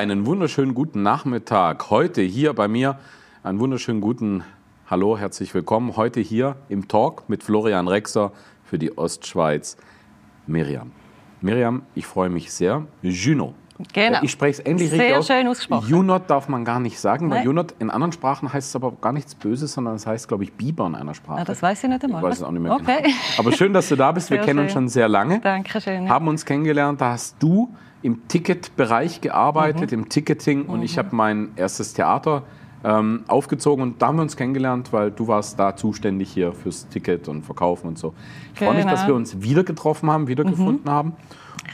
Einen wunderschönen guten Nachmittag. Heute hier bei mir einen wunderschönen guten Hallo, herzlich willkommen. Heute hier im Talk mit Florian Rexer für die Ostschweiz. Miriam. Miriam, ich freue mich sehr. Juno. Genau. Ich spreche es endlich Sehr richtig aus. schön ausgesprochen. Junot darf man gar nicht sagen, weil Nein. Junot in anderen Sprachen heißt es aber gar nichts Böses, sondern es heißt, glaube ich, Biber in einer Sprache. Ah, das weiß ich nicht einmal. Ich weiß es auch nicht mehr Okay. genau. Aber schön, dass du da bist. Wir Sehr kennen uns schön. schon sehr lange. Dankeschön. ja. Haben uns kennengelernt. Da hast du im Ticketbereich gearbeitet, Mhm. im Ticketing. Und ich habe mein erstes Theater ähm, aufgezogen. Und da haben wir uns kennengelernt, weil du warst da zuständig hier fürs Ticket und Verkaufen und so. Ich freue mich, Genau. dass wir uns wieder getroffen haben, wieder gefunden haben.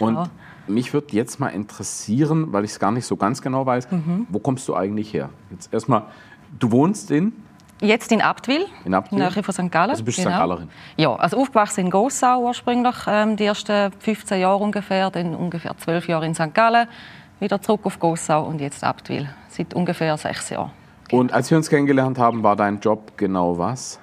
Und Klar. mich würde jetzt mal interessieren, weil ich es gar nicht so ganz genau weiß, Mhm. wo kommst du eigentlich her? Jetzt erstmal, du wohnst in, Jetzt in Abtwil, in Abtwil? Nähe von St. Gallen. Also bist du St. Gallerin? Ja, also aufgewachsen in Gossau ursprünglich, ähm, die ersten 15 Jahre ungefähr, dann ungefähr 12 Jahre in St. Gallen, wieder zurück auf Gossau und jetzt Abtwil, seit ungefähr sechs Jahren. Und als wir uns kennengelernt haben, war dein Job genau was?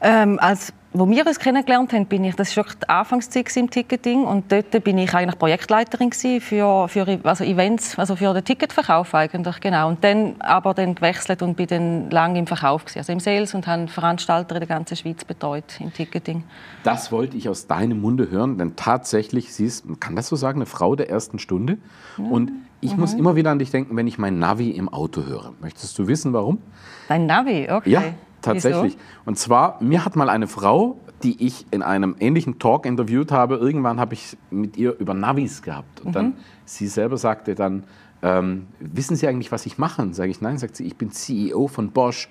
Ähm, als wo wir uns kennengelernt haben, bin ich, das war wirklich die Anfangszeit im Ticketing und dort bin ich eigentlich Projektleiterin für, für also Events, also für den Ticketverkauf eigentlich, genau. Und dann aber dann gewechselt und bin dann lange im Verkauf gewesen, also im Sales und habe Veranstalter in der ganzen Schweiz betreut im Ticketing. Das wollte ich aus deinem Munde hören, denn tatsächlich, sie ist, man kann das so sagen, eine Frau der ersten Stunde. Und ich muss Mhm. immer wieder an dich denken, wenn ich mein Navi im Auto höre. Möchtest du wissen, warum? Dein Navi, okay. Ja, tatsächlich. Wieso? Und zwar, mir hat mal eine Frau, die ich in einem ähnlichen Talk interviewt habe, irgendwann habe ich mit ihr über Navis gehabt. Und Mhm. dann, sie selber sagte dann, ähm, wissen Sie eigentlich, was ich mache? Sage ich, nein. Sagt sie, ich bin CEO von Bosch.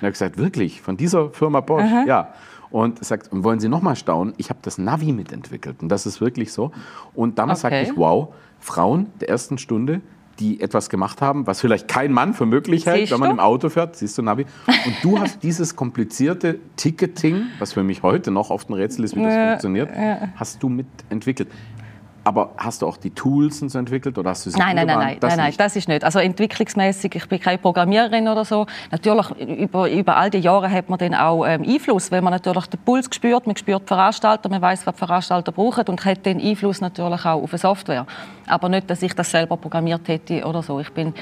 Und er hat gesagt, wirklich? Von dieser Firma Bosch? Ja. Und sagt, und wollen Sie noch mal staunen? Ich habe das Navi mitentwickelt. Und das ist wirklich so. Und damals Okay. sagte ich, wow, Frauen der ersten Stunde, die etwas gemacht haben, was vielleicht kein Mann für möglich hält, wenn man im Auto fährt, siehst du Navi. Und du hast dieses komplizierte Ticketing, was für mich heute noch oft ein Rätsel ist, wie das funktioniert, hast du mitentwickelt. Aber hast du auch die Tools und so entwickelt oder hast du sie Nein, nein, nein, nein, Das nein, nein, das ist nicht. Also entwicklungsmäßig, ich bin keine Programmiererin oder so. Natürlich über, über all die Jahre hat man dann auch ähm, Einfluss, weil man natürlich den Puls spürt, man spürt Veranstalter, man weiß, was Veranstalter brauchen und hat den Einfluss natürlich auch auf die Software. Aber nicht, dass ich das selber programmiert hätte oder so. Ich bin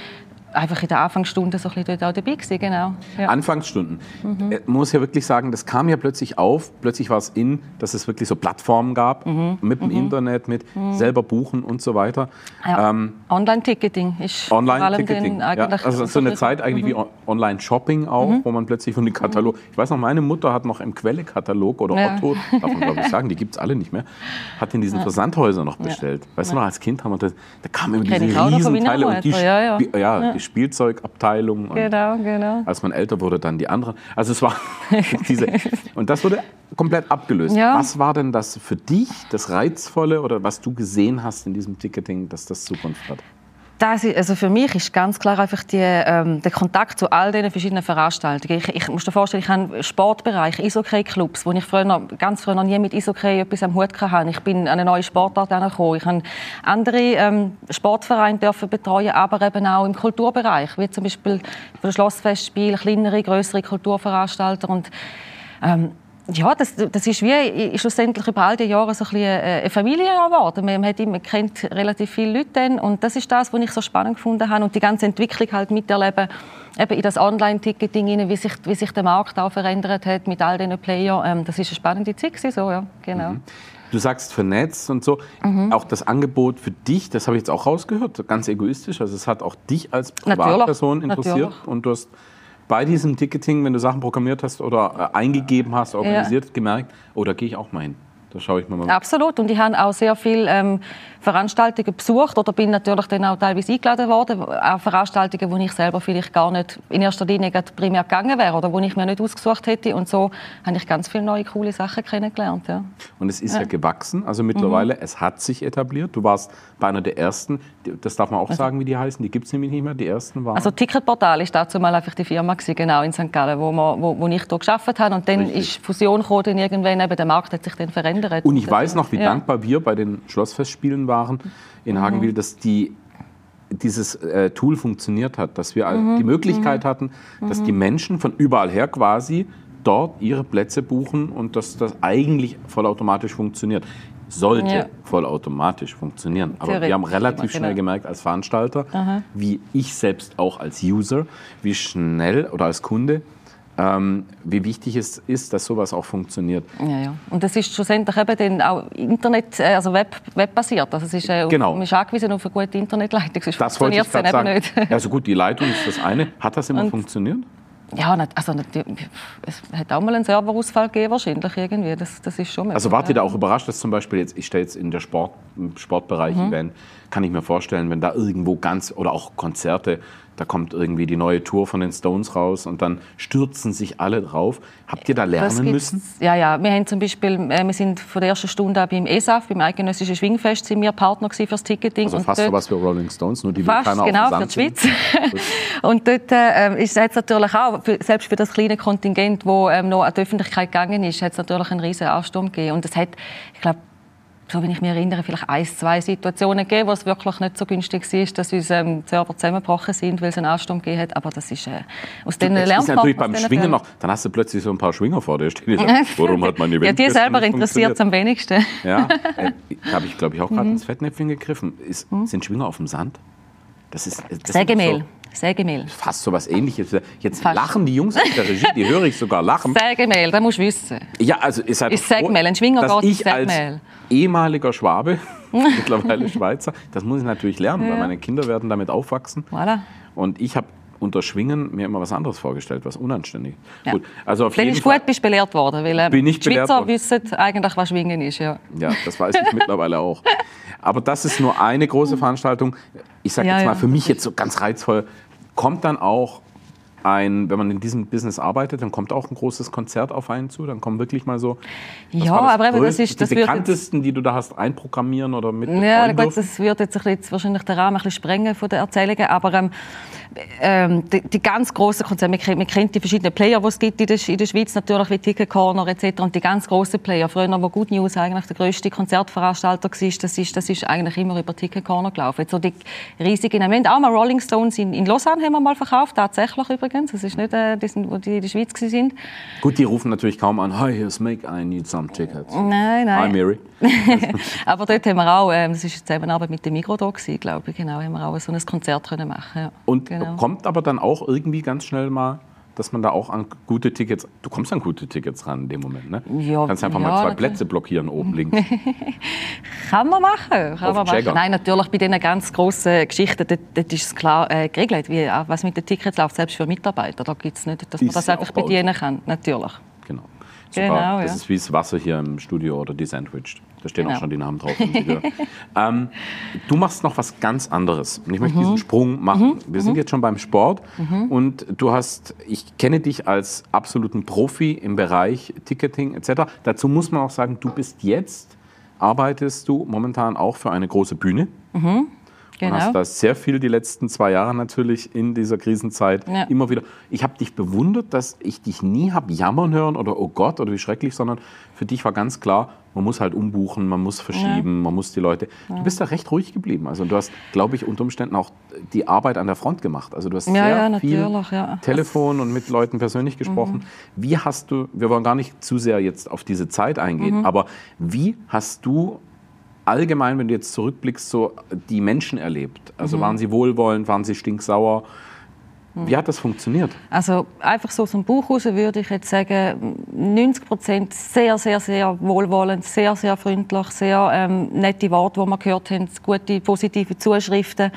einfach in der Anfangsstunde so ein bisschen dort auch dabei gewesen, genau. Ja. Anfangsstunden. Mhm. Äh, Man muss ja wirklich sagen, das kam ja plötzlich auf. Plötzlich war es in, dass es wirklich so Plattformen gab, Mhm. mit dem Internet, mit selber buchen und so weiter. Ja. Ähm, Online-Ticketing ist Online-Ticketing. Ja, also so eine Zeit eigentlich Mhm. wie On- Online-Shopping auch, wo man plötzlich von den Katalog. Ich weiß noch, meine Mutter hat noch im Quelle-Katalog oder Ja. Otto, darf man glaube ich sagen, die gibt es alle nicht mehr, hat in diesen Versandhäusern noch bestellt. Weißt du noch, als Kind haben wir das, da kamen immer diese Riesenteile und die, ja, ja. Spielzeugabteilung. Und Genau, genau. als man älter wurde, dann die anderen. Also es war diese. Und das wurde komplett abgelöst. Ja. Was war denn das für dich, das Reizvolle oder was du gesehen hast in diesem Ticketing, dass das Zukunft hat? Das also für mich ist ganz klar einfach die, ähm, der Kontakt zu all diesen verschiedenen Veranstaltungen. Ich, ich muss dir vorstellen, ich habe Sportbereich, Eishockey-Clubs, wo ich früher, noch- ganz früher noch nie mit Eishockey etwas am Hut hatte. Ich bin an eine neue Sportart gekommen. Ich habe andere ähm, Sportvereine dürfen betreuen, aber eben auch im Kulturbereich, wie zum Beispiel für Schlossfestspiel, kleinere, größere Kulturveranstalter und ähm, ja, das, das ist wie ist schlussendlich über all die Jahre so ein bisschen eine eine Familie geworden. Man hat immer kennt relativ viele Leute dann und das ist das, was ich so spannend gefunden habe und die ganze Entwicklung halt miterleben, eben in das Online-Ticketing, wie sich, wie sich der Markt auch verändert hat mit all diesen Playern. Ähm, das ist eine spannende Zeit gewesen, so ja, genau. Du sagst vernetzt und so. Mhm. Auch das Angebot für dich, das habe ich jetzt auch rausgehört, ganz egoistisch. Also es hat auch dich als Natürlich, Privatperson interessiert. natürlich. Und du hast bei diesem Ticketing, wenn du Sachen programmiert hast oder äh, eingegeben hast, organisiert, gemerkt, oh, da gehe ich auch mal hin. Da schaue ich mir mal. Absolut. Und ich habe auch sehr viele ähm, Veranstaltungen besucht oder bin natürlich dann auch teilweise eingeladen worden. Auch Veranstaltungen, wo ich selber vielleicht gar nicht in erster Linie primär gegangen wäre oder wo ich mir nicht ausgesucht hätte. Und so habe ich ganz viele neue, coole Sachen kennengelernt. Ja. Und es ist ja, gewachsen. Also mittlerweile, Mhm. es hat sich etabliert. Du warst bei einer der ersten. Das darf man auch sagen, wie die heißen. Die gibt es nämlich nicht mehr. Die ersten waren. Also Ticketportal ist dazu mal einfach die Firma gewesen, genau in St. Gallen, wo, wir, wo, wo ich hier geschafft habe. Und dann Richtig. ist Fusion gekommen, dann irgendwann eben der Markt hat sich dann verändert. Und ich weiß noch, wie Ja. dankbar wir bei den Schlossfestspielen waren in Hagenwil, dass die dieses äh, Tool funktioniert hat, dass wir die Möglichkeit hatten, dass die Menschen von überall her quasi dort ihre Plätze buchen und dass das eigentlich vollautomatisch funktioniert. sollte ja. vollautomatisch funktionieren. Aber wir haben relativ schnell genau. gemerkt als Veranstalter, Aha. wie ich selbst auch als User, wie schnell oder als Kunde ähm, wie wichtig es ist, dass sowas auch funktioniert. Ja, ja. Und das ist schlussendlich eben dann auch Internet, äh, also Web, webbasiert. Also es ist, äh, genau. man ist angewiesen auf eine gute Internetleitung, sonst das funktioniert es dann sagen. nicht. Also gut, die Leitung ist das eine. Hat das immer Und funktioniert? Ja, also es hat auch mal einen Serverausfall gegeben wahrscheinlich irgendwie. Das, das ist schon. Also wart ihr da auch überrascht, dass zum Beispiel jetzt ich stehe jetzt in der Sport, im Sportbereich mhm. Event, kann ich mir vorstellen, wenn da irgendwo ganz oder auch Konzerte da kommt irgendwie die neue Tour von den Stones raus und dann stürzen sich alle drauf. Habt ihr da lernen müssen? Ja, ja. Wir haben zum Beispiel, äh, wir sind von der ersten Stunde beim ESAF, beim Eidgenössischen Schwingfest, sind wir Partner fürs Ticketing. Also fast so was für Rolling Stones, nur die fast, keiner genau, für die Schweiz. und dort äh, ist es natürlich auch, für, selbst für das kleine Kontingent, das ähm, noch an die Öffentlichkeit gegangen ist, hat es natürlich einen riesen Ansturm gegeben. Und es hat, ich glaube, so wenn ich mich erinnere, vielleicht ein, zwei Situationen gegeben, wo es wirklich nicht so günstig war, dass unsere ähm, Server zusammengebrochen sind, weil es einen Ansturm gegeben hat. Aber das ist äh, aus denen lernt ist natürlich beim Schwingen noch, dann hast du plötzlich so ein paar Schwinger vor dir stehen. Warum hat man Ja, die selber interessiert es am wenigsten. Ja, äh, habe ich glaube ich auch gerade mhm. ins Fettnäpfchen gegriffen. Ist, mhm. Sind Schwinger auf dem Sand? Das ist das Sägemehl. Sägemehl. Fast so was ähnliches. Jetzt Fast. lachen die Jungs aus der Regie, die höre ich sogar lachen. Sägemehl, da musst du wissen. Ja, also ist halt ist Sägemehl, ein Schwinger dass ich Sägemehl. als ehemaliger Schwabe, mittlerweile Schweizer, das muss ich natürlich lernen, ja. weil meine Kinder werden damit aufwachsen. Voilà. Und ich habe unter Schwingen mir immer was anderes vorgestellt, was unanständig. Ja. Gut, also auf Dann jeden ist Fall gut, bist belehrt worden, weil äh, bin ich Schweizer wissen eigentlich, was Schwingen ist. Ja, ja das weiß ich mittlerweile auch. Aber das ist nur eine große Veranstaltung. Ich sage ja, jetzt mal, für mich jetzt so ganz reizvoll, kommt dann auch ein, wenn man in diesem Business arbeitet, dann kommt auch ein großes Konzert auf einen zu. Dann kommen wirklich mal so. Ja, aber größte, das ist das die bekanntesten, die du da hast, einprogrammieren oder mit. Ja, gut, das wird jetzt, ein bisschen, wahrscheinlich den Rahmen ein bisschen sprengen von den Erzählungen, aber ähm, ähm, die, die, ganz großen Konzerne, man kennt, man kennt, die verschiedenen Player, die es gibt in der, in der Schweiz, natürlich wie Ticket Corner etc. Und die ganz großen Player, früher, wo Good News eigentlich der grösste Konzertveranstalter war, das ist, das ist eigentlich immer über Ticket Corner gelaufen. So die riesigen, wir haben auch mal Rolling Stones in, in Lausanne haben wir mal verkauft, tatsächlich übrigens. Das ist nicht, äh, die sind, wo die in der Schweiz sind. Gut, die rufen natürlich kaum an, hi, here's Make, I need some tickets. Nein, nein. Hi, Mary. Aber dort haben wir auch, äh, das war Zusammenarbeit mit dem Migros da, glaube ich, genau, haben wir auch so ein Konzert können machen. Ja. Und genau. kommt aber dann auch irgendwie ganz schnell mal, dass man da auch an gute Tickets, du kommst an gute Tickets ran in dem Moment, ne? Ja, Kannst einfach ja, mal zwei Plätze blockieren oben links. kann man machen, kann man machen. Nein, natürlich bei diesen ganz grossen Geschichten, dort, dort ist es klar äh, geregelt, wie, was mit den Tickets läuft, selbst für Mitarbeiter. Da gibt es nicht, dass man das einfach bedienen kann, natürlich. Genau. Super. Genau, das ja. ist wie das Wasser hier im Studio oder die Sandwich. Da stehen genau. auch schon die Namen drauf. ähm, du machst noch was ganz anderes. Und ich möchte mhm. diesen Sprung machen. Mhm. Wir sind mhm. jetzt schon beim Sport mhm. und du hast, ich kenne dich als absoluten Profi im Bereich Ticketing etc. Dazu muss man auch sagen, du bist jetzt, arbeitest du momentan auch für eine große Bühne. Mhm. Genau. Und hast da sehr viel die letzten zwei Jahre natürlich in dieser Krisenzeit ja. immer wieder. Ich habe dich bewundert, dass ich dich nie habe jammern hören oder oh Gott oder wie schrecklich, sondern für dich war ganz klar, man muss halt umbuchen, man muss verschieben, ja. man muss die Leute. Ja. Du bist da recht ruhig geblieben. Also du hast, glaube ich, unter Umständen auch die Arbeit an der Front gemacht. Also du hast sehr viel Telefon und mit Leuten persönlich gesprochen. Mhm. Wie hast du, wir wollen gar nicht zu sehr jetzt auf diese Zeit eingehen, mhm. aber wie hast du allgemein, wenn du jetzt zurückblickst, so die Menschen erlebt? Also mhm. waren sie wohlwollend, waren sie stinksauer? Wie hat das funktioniert? Also einfach so aus dem Buch raus würde ich jetzt sagen, 90 Prozent sehr, sehr, sehr wohlwollend, sehr, sehr freundlich, sehr ähm, nette Worte, die wir gehört haben, gute, positive Zuschriften.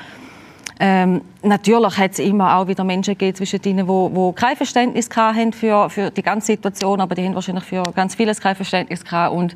Ähm, natürlich hat es immer auch wieder Menschen gegeben zwischen ihnen, die, kein Verständnis hatten für, für die ganze Situation, aber die haben wahrscheinlich für ganz vieles kein Verständnis gehabt und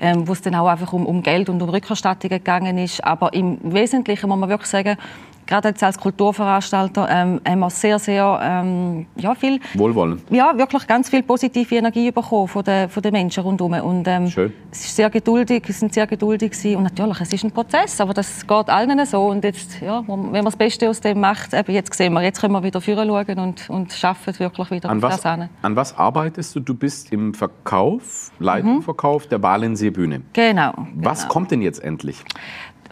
ähm, wo es dann auch einfach um, um Geld und um Rückerstattungen gegangen ist. Aber im Wesentlichen muss man wirklich sagen, gerade jetzt als Kulturveranstalter ähm, haben wir sehr, sehr ähm, ja, viel... Wohlwollen. Ja, wirklich ganz viel positive Energie bekommen von den, von den Menschen rundherum. Und, ähm, Schön. Es ist sehr geduldig, es sind sehr geduldig gewesen. Und natürlich, es ist ein Prozess, aber das geht allen so. Und jetzt, ja, wenn man das Beste aus dem macht, eben jetzt sehen wir, jetzt können wir wieder führen schauen und, und schaffen wirklich wieder an was, an. An was arbeitest du? Du bist im Verkauf, Leitungsverkauf mhm. der Balensee Bühne. Genau. Was genau. kommt denn jetzt endlich?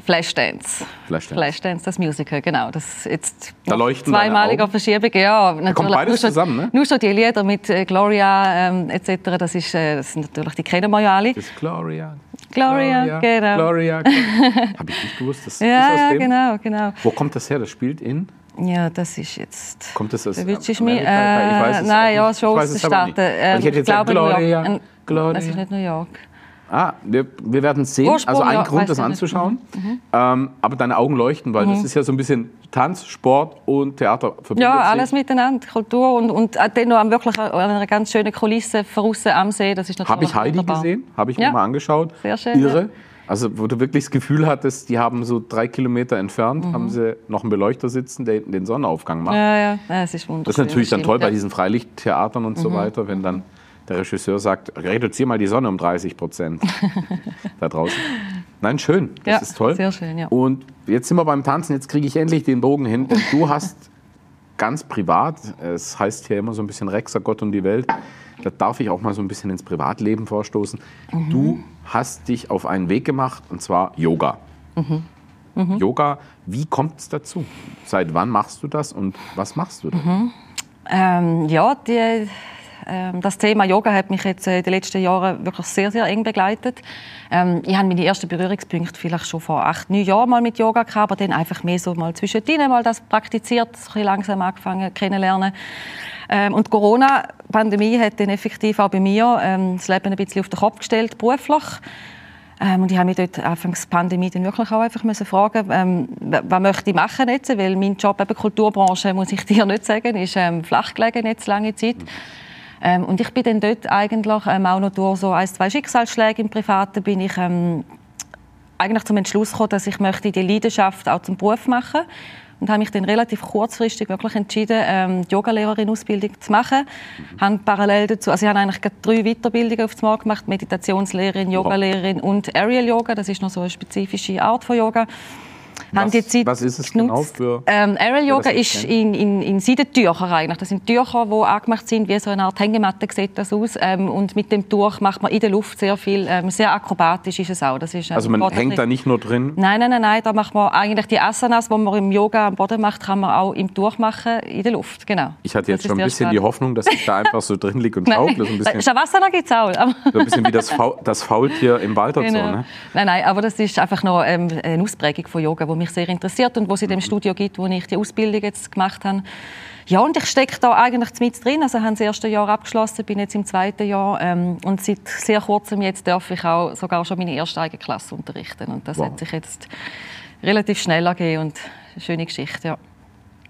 Flashdance. Flashdance. Flashdance, das Musical, genau. Das jetzt Da leuchten zweimaliger Verschiebung, ja. Natürlich. Kommt beides schon, zusammen, ne? Nur schon die Lieder mit äh, Gloria ähm, etc., das, ist, äh, das sind natürlich, die kennen wir ja alle. Das ist Gloria. Gloria, genau. Gloria, Gloria. Habe ich nicht gewusst, das ja, ist aus ja, dem. genau, genau. Wo kommt das her? Das spielt in? Ja, das ist jetzt... Kommt das aus willst du mich, Amerika? äh, ich weiß es nein, auch ja, nicht. schon Ich aus den nicht. Staaten. Ähm, ich hätte jetzt gesagt, glaube, New York. Gloria, Ähm, Gloria. Das ist nicht New York. Ah, wir, wir werden sehen. Ursprung, Also ein ja, Grund, das ich nicht. anzuschauen. Ähm, aber deine Augen leuchten, weil das ist ja so ein bisschen Tanz, Sport und Theater verbindet Ja, sich. alles miteinander, Kultur und, und auch dann noch am wirklich an einer ganz schönen Kulisse draussen am See, das ist natürlich Habe ich Heidi wunderbar. gesehen? Habe ich Ja. mir mal angeschaut. Sehr schön, Irre. Also wo du wirklich das Gefühl hattest, die haben so drei Kilometer entfernt, haben sie noch einen Beleuchter sitzen, der hinten den Sonnenaufgang macht. Mhm. Ja, ja, es ist wunderschön. Das ist natürlich dann toll bei. Mhm. diesen Freilichttheatern und so weiter, wenn dann der Regisseur sagt, reduzier mal die Sonne um 30 Prozent da draußen. Nein, schön, das Ja, ist toll. sehr schön, ja. Und jetzt sind wir beim Tanzen, jetzt kriege ich endlich den Bogen hin. Du hast ganz privat, es heißt hier immer so ein bisschen Rexer, Gott und die Welt, da darf ich auch mal so ein bisschen ins Privatleben vorstoßen. Mhm. Du hast dich auf einen Weg gemacht, und zwar Yoga. Mhm. Yoga, wie kommt es dazu? Seit wann machst du das und was machst du da? Ähm, ja, die, das Thema Yoga hat mich jetzt äh, in den letzten Jahren wirklich sehr, sehr eng begleitet. Ähm, ich habe meine ersten Berührungspunkte vielleicht schon vor acht, neun Jahren mal mit Yoga gehabt, aber dann einfach mehr so mal zwischendrin mal das praktiziert, ein langsam angefangen kennenlernen. Ähm, und die Corona-Pandemie hat dann effektiv auch bei mir ähm, das Leben ein bisschen auf den Kopf gestellt, beruflich. Ähm, und ich habe mich dort anfangs der Pandemie dann wirklich auch einfach müssen fragen, ähm, wa- was möchte ich machen jetzt? Weil mein Job eben Kulturbranche, muss ich dir nicht sagen, ist ähm, flach gelegen jetzt lange Zeit. Ähm, und ich bin dann dort eigentlich ähm, auch noch durch so ein, zwei Schicksalsschläge im Privaten bin ich ähm, eigentlich zum Entschluss gekommen, dass ich möchte die Leidenschaft auch zum Beruf machen und habe mich dann relativ kurzfristig wirklich entschieden, ähm, die Yogalehrerin-Ausbildung zu machen. Habe parallel dazu, also ich habe eigentlich drei Weiterbildungen auf Mal gemacht, Meditationslehrerin, Yogalehrerin und Aerial Yoga, das ist noch so eine spezifische Art von Yoga. Haben Was, die Zeit was ist es genutzt. genau für... Ähm, Aerial Yoga ist in, in, in Seidentücher eigentlich. Das sind Tücher, die angemacht sind, wie so eine Art Hängematte sieht das aus. Ähm, und mit dem Tuch macht man in der Luft sehr viel, ähm, sehr akrobatisch ist es auch. Das ist, ähm, Also man hängt da nicht nur drin, Nein, nein, nein, nein, da macht man eigentlich die Asanas, die man im Yoga am Boden macht, kann man auch im Tuch machen, in der Luft, genau. Ich hatte jetzt Das schon ein bisschen die. Hoffnung, dass ich da einfach so drin liege und schaukle. So ein bisschen, Shavasana gibt es auch. so ein bisschen wie das, Faul, das Faultier im Wald und so. Genau. Ne? Nein, nein, aber das ist einfach noch ähm, eine Ausprägung von Yoga, die mich sehr interessiert und wo es in dem Studio gibt, wo ich die Ausbildung jetzt gemacht habe. Ja, und ich stecke da eigentlich mit drin. Also, ich habe das erste Jahr abgeschlossen, bin jetzt im zweiten Jahr ähm, und seit sehr kurzem jetzt darf ich auch sogar schon meine erste eigene Klasse unterrichten und das Wow. hat sich jetzt relativ schnell ergeben und eine schöne Geschichte, ja.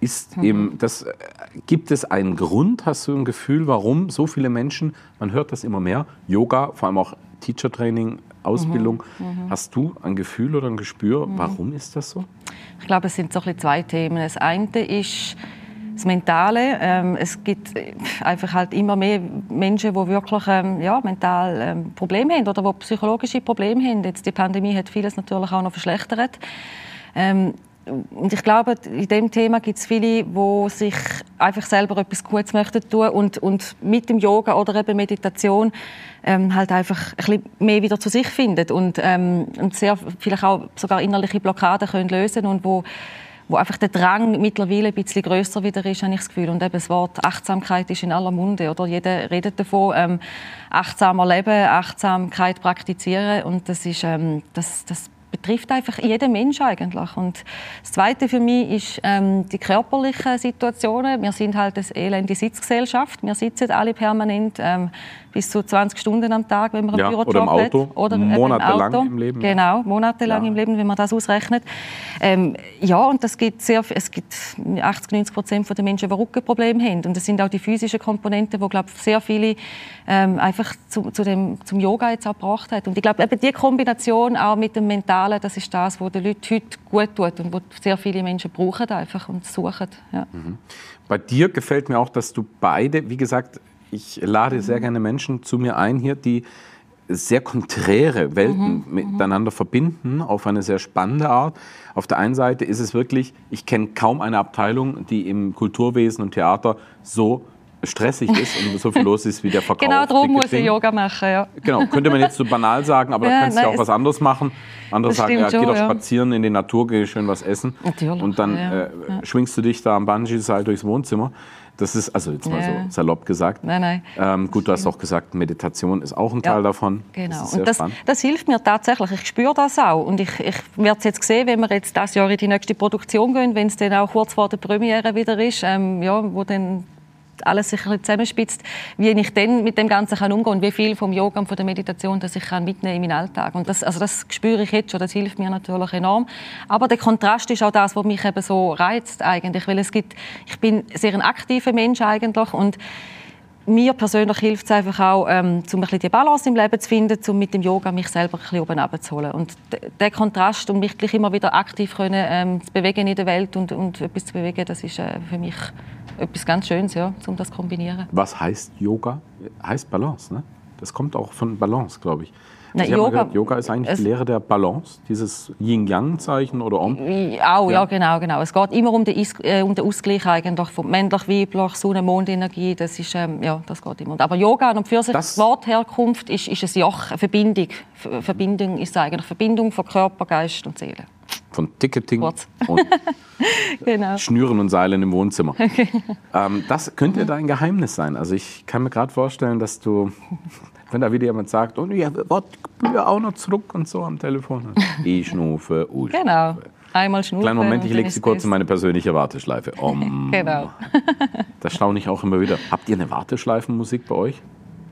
Ist Mhm. eben das, äh, gibt es einen Grund, hast du ein Gefühl, warum so viele Menschen, man hört das immer mehr, Yoga, vor allem auch Teacher-Training, Ausbildung, Mhm. hast du ein Gefühl oder ein Gespür, warum ist das so? Ich glaube, es sind so ein bisschen zwei Themen. Das eine ist das Mentale. Ähm, es gibt äh, einfach halt immer mehr Menschen, die wirklich ähm, ja, mental ähm, Probleme haben oder die psychologische Probleme haben. Jetzt die Pandemie hat vieles natürlich auch noch verschlechtert. Ähm, und ich glaube, in dem Thema gibt es viele, die sich einfach selber etwas Gutes möchten tun und, und mit dem Yoga oder eben Meditation ähm, halt einfach ein bisschen mehr wieder zu sich finden und, ähm, und sehr vielleicht auch sogar innerliche Blockaden können lösen und wo wo einfach der Drang mittlerweile ein bisschen größer wieder ist, habe ich das Gefühl. Und eben das Wort Achtsamkeit ist in aller Munde, oder? Jeder redet davon, ähm, achtsamer leben, Achtsamkeit praktizieren und das ist, ähm, das, das betrifft einfach jeden Mensch eigentlich. Und das Zweite für mich ist ähm, die körperlichen Situationen. Wir sind halt eine elende Sitzgesellschaft. Wir sitzen alle permanent ähm, bis zu 20 Stunden am Tag, wenn man Ja, einen oder Bürojob im Auto. hat. Oder im Monatelang Auto. im Leben. Genau, monatelang Ja. im Leben, wenn man das ausrechnet. Ähm, ja, und das gibt sehr, es gibt 80, 90 Prozent der Menschen, die Rückenprobleme haben. Und das sind auch die physischen Komponenten, die glaube ich, sehr viele ähm, einfach zu, zu dem, zum Yoga jetzt auch gebracht hat. Und ich glaube, eben die Kombination auch mit dem Mentalen, das ist das, was den Leuten heute gut tut und was sehr viele Menschen brauchen einfach und suchen. Ja. Bei dir gefällt mir auch, dass du beide, wie gesagt, ich lade sehr gerne Menschen zu mir ein hier, die sehr konträre Welten miteinander verbinden auf eine sehr spannende Art. Auf der einen Seite ist es wirklich, ich kenne kaum eine Abteilung, die im Kulturwesen und Theater so stressig ist und so viel los ist wie der Verkauf. Genau, darum muss ich Yoga machen, ja. Genau, könnte man jetzt so banal sagen, aber ja, da kannst du ja auch was anderes machen. Andere sagen, ja, geh doch ja. spazieren in die Natur, geh schön was essen. Natürlich. Und dann ja, äh, schwingst du dich da am Bungee-Seil durchs Wohnzimmer. Das ist, also jetzt mal so salopp gesagt. Nein, nein. Ähm, gut, du hast auch gesagt, Meditation ist auch ein Teil davon. Genau. Das und das, das, hilft mir tatsächlich. Ich spüre das auch. Und ich, ich werde es jetzt sehen, wenn wir jetzt das Jahr in die nächste Produktion gehen, wenn es dann auch kurz vor der Premiere wieder ist, ähm, ja, wo dann alles sich ein zusammenspitzt, wie ich dann mit dem Ganzen kann umgehen und wie viel vom Yoga und von der Meditation dass ich kann mitnehmen in meinen Alltag. Und das, also das spüre ich jetzt schon, das hilft mir natürlich enorm. Aber der Kontrast ist auch das, was mich eben so reizt eigentlich, weil es gibt, ich bin sehr ein aktiver Mensch eigentlich und mir persönlich hilft es einfach auch, ähm, um ein bisschen die Balance im Leben zu finden, um mit dem Yoga mich selber ein bisschen oben runterzuholen. Und der Kontrast und mich gleich immer wieder aktiv können, ähm, zu bewegen in der Welt und, und etwas zu bewegen, das ist äh, für mich etwas ganz Schönes, ja, um das zu kombinieren. Was heißt Yoga? Heißt Balance, ne? Das kommt auch von Balance, glaube ich. Na, Yoga, gehört, Yoga ist eigentlich die Lehre der Balance, dieses Yin-Yang-Zeichen oder Om. Auch, ja. ja. genau, genau. Es geht immer um den, äh, um den Ausgleich eigentlich von männlich-weiblich, Sonne-Mond-Energie, das ist, ähm, ja, das geht immer. Aber Yoga und für sich, das Wortherkunft ist, ist ein Joch, eine Verbindung. Verbindung ist eigentlich Verbindung von Körper, Geist und Seele. Von Ticketing und genau. Schnüren und Seilen im Wohnzimmer. ähm, das könnte dein Geheimnis sein. Also ich kann mir gerade vorstellen, dass du wenn da wieder jemand sagt, und ja, warte, auch noch zurück und so am Telefon. Ich schnufe, oh, Genau. Einmal schnufe. Kleinen Moment, ich lege sie kurz in meine persönliche Warteschleife. Um, genau. das staune ich auch immer wieder. Habt ihr eine Warteschleifenmusik bei euch?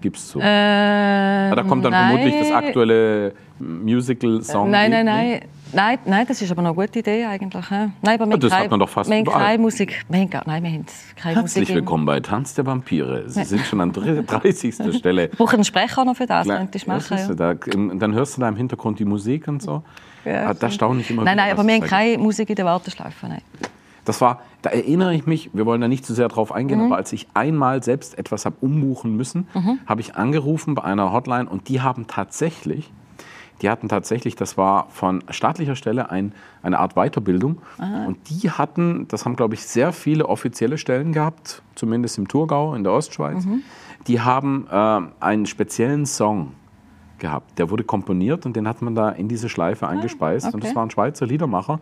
Gibt es so? Äh, da kommt dann nein. vermutlich das aktuelle Musical-Song. Nein, nein, nein. Nein, nein, das ist aber noch eine gute Idee eigentlich. Nein, aber ja, das keine, hat man doch fast wir haben keine Musik. Wir haben, nein, wir haben keine Herzlich Musik willkommen bei Tanz der Vampire. Sie sind schon an 30. Stelle. Brauche einen Sprecher noch für das, könnte ich machen. Ja. Da, dann hörst du da im Hintergrund die Musik und so. Ja, ah, das staune ich immer Nein, nein, aber wir haben keine Musik in der Warteschleife. Nein. Das war, da erinnere ich mich, wir wollen da nicht zu sehr drauf eingehen, mhm. aber als ich einmal selbst etwas habe umbuchen müssen, mhm. habe ich angerufen bei einer Hotline und die haben tatsächlich die hatten tatsächlich, das war von staatlicher Stelle ein, eine Art Weiterbildung. Aha. Und die hatten, das haben, glaube ich, sehr viele offizielle Stellen gehabt, zumindest im Thurgau, in der Ostschweiz. Mhm. Die haben äh, einen speziellen Song gehabt. Der wurde komponiert und den hat man da in diese Schleife ah, eingespeist. Okay. Und das war ein Schweizer Liedermacher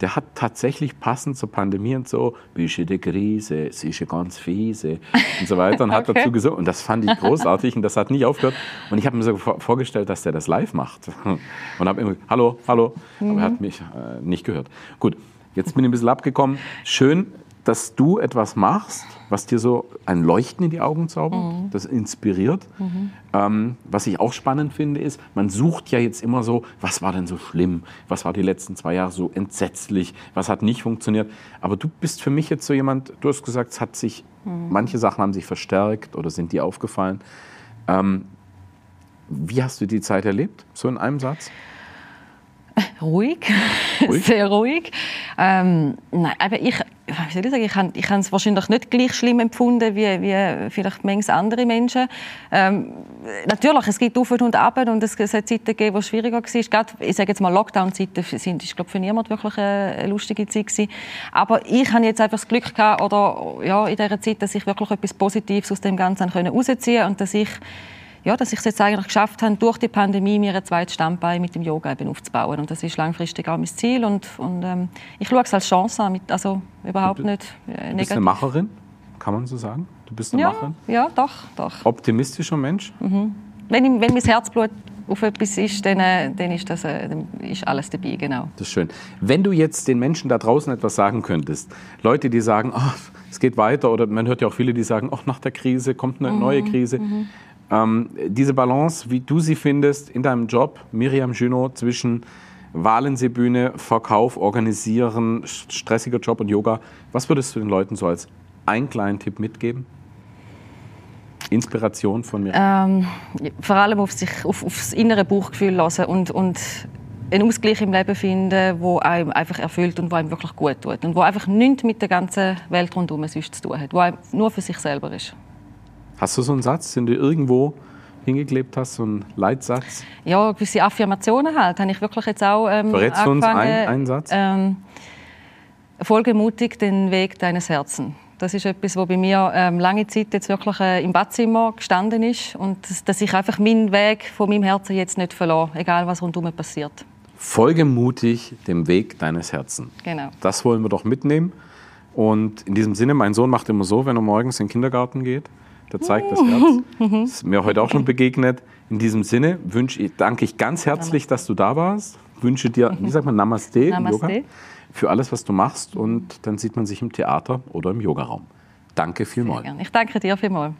der hat tatsächlich passend zur Pandemie und so, Büsche der Krise, sie ist ja ganz fiese und so weiter und hat okay. dazu gesungen. Und das fand ich großartig und das hat nicht aufgehört. Und ich habe mir so vorgestellt, dass der das live macht. Und habe immer, hallo, hallo, aber er hat mhm. mich äh, nicht gehört. Gut, jetzt bin ich ein bisschen abgekommen. Schön, dass du etwas machst, was dir so ein Leuchten in die Augen zaubert, mhm. das inspiriert. Mhm. Ähm, was ich auch spannend finde, ist, man sucht ja jetzt immer so, was war denn so schlimm, was war die letzten zwei Jahre so entsetzlich, was hat nicht funktioniert. Aber du bist für mich jetzt so jemand, du hast gesagt, es hat sich, mhm. manche Sachen haben sich verstärkt oder sind dir aufgefallen. Ähm, wie hast du die Zeit erlebt, so in einem Satz? Ruhig, ruhig? sehr ruhig. Ähm, nein, aber ich, ich sagen, ich habe ich es wahrscheinlich nicht gleich schlimm empfunden wie, wie vielleicht manche andere Menschen. Ähm, natürlich, es gibt Auf und Ab und es, es hat Zeiten gegeben, wo es schwieriger war. Gerade, ich sage jetzt mal, Lockdown-Zeiten sind, ist glaube für niemand wirklich eine lustige Zeit gewesen. Aber ich habe jetzt einfach das Glück gehabt, oder ja, in dieser Zeit, dass ich wirklich etwas Positives aus dem Ganzen herausziehen konnte und dass ich ja, dass ich es jetzt eigentlich geschafft habe, durch die Pandemie mir ein zweites Standbein mit dem Yoga eben aufzubauen. Und das ist langfristig auch mein Ziel. Und, und ähm, ich schaue es als Chance an, also überhaupt du, nicht äh, Du bist eine Macherin, kann man so sagen? Du bist eine ja, Macherin? Ja, doch, doch. Optimistischer Mensch? Mhm. Wenn, wenn mein Herzblut auf etwas ist, dann, äh, dann, ist das, äh, dann ist alles dabei, genau. Das ist schön. Wenn du jetzt den Menschen da draußen etwas sagen könntest, Leute, die sagen, oh, es geht weiter, oder man hört ja auch viele, die sagen, oh, nach der Krise kommt eine mhm. neue Krise. Mhm. Ähm, diese Balance, wie du sie findest in deinem Job, Miriam Junot, zwischen Walenseebühne, Verkauf, Organisieren, stressiger Job und Yoga, was würdest du den Leuten so als einen kleinen Tipp mitgeben? Inspiration von mir? Ähm, vor allem auf sich, auf, aufs innere Buchgefühl lassen und, und einen Ausgleich im Leben finden, wo einem einfach erfüllt und wo einem wirklich gut tut und wo einfach nichts mit der ganzen Welt rundherum sonst zu tun hat, wo einem nur für sich selber ist. Hast du so einen Satz, den du irgendwo hingeklebt hast, so einen Leitsatz? Ja, gewisse Affirmationen halt. Habe ich wirklich jetzt auch ähm, Verrätst du uns einen, einen Satz? Ähm, folge mutig den Weg deines Herzens. Das ist etwas, was bei mir ähm, lange Zeit jetzt wirklich äh, im Badzimmer gestanden ist und dass, dass ich einfach meinen Weg von meinem Herzen jetzt nicht verlasse, egal was rundherum passiert. Folge mutig dem Weg deines Herzens. Genau. Das wollen wir doch mitnehmen. Und in diesem Sinne, mein Sohn macht immer so, wenn er morgens in den Kindergarten geht, der zeigt das Herz. Das ist mir heute auch schon begegnet. In diesem Sinne wünsche ich, danke ich ganz herzlich, dass du da warst. Wünsche dir, wie sagt man, Namaste, Namaste. Yoga, für alles, was du machst. Und dann sieht man sich im Theater oder im Yogaraum. Danke vielmals. Ich danke dir vielmals.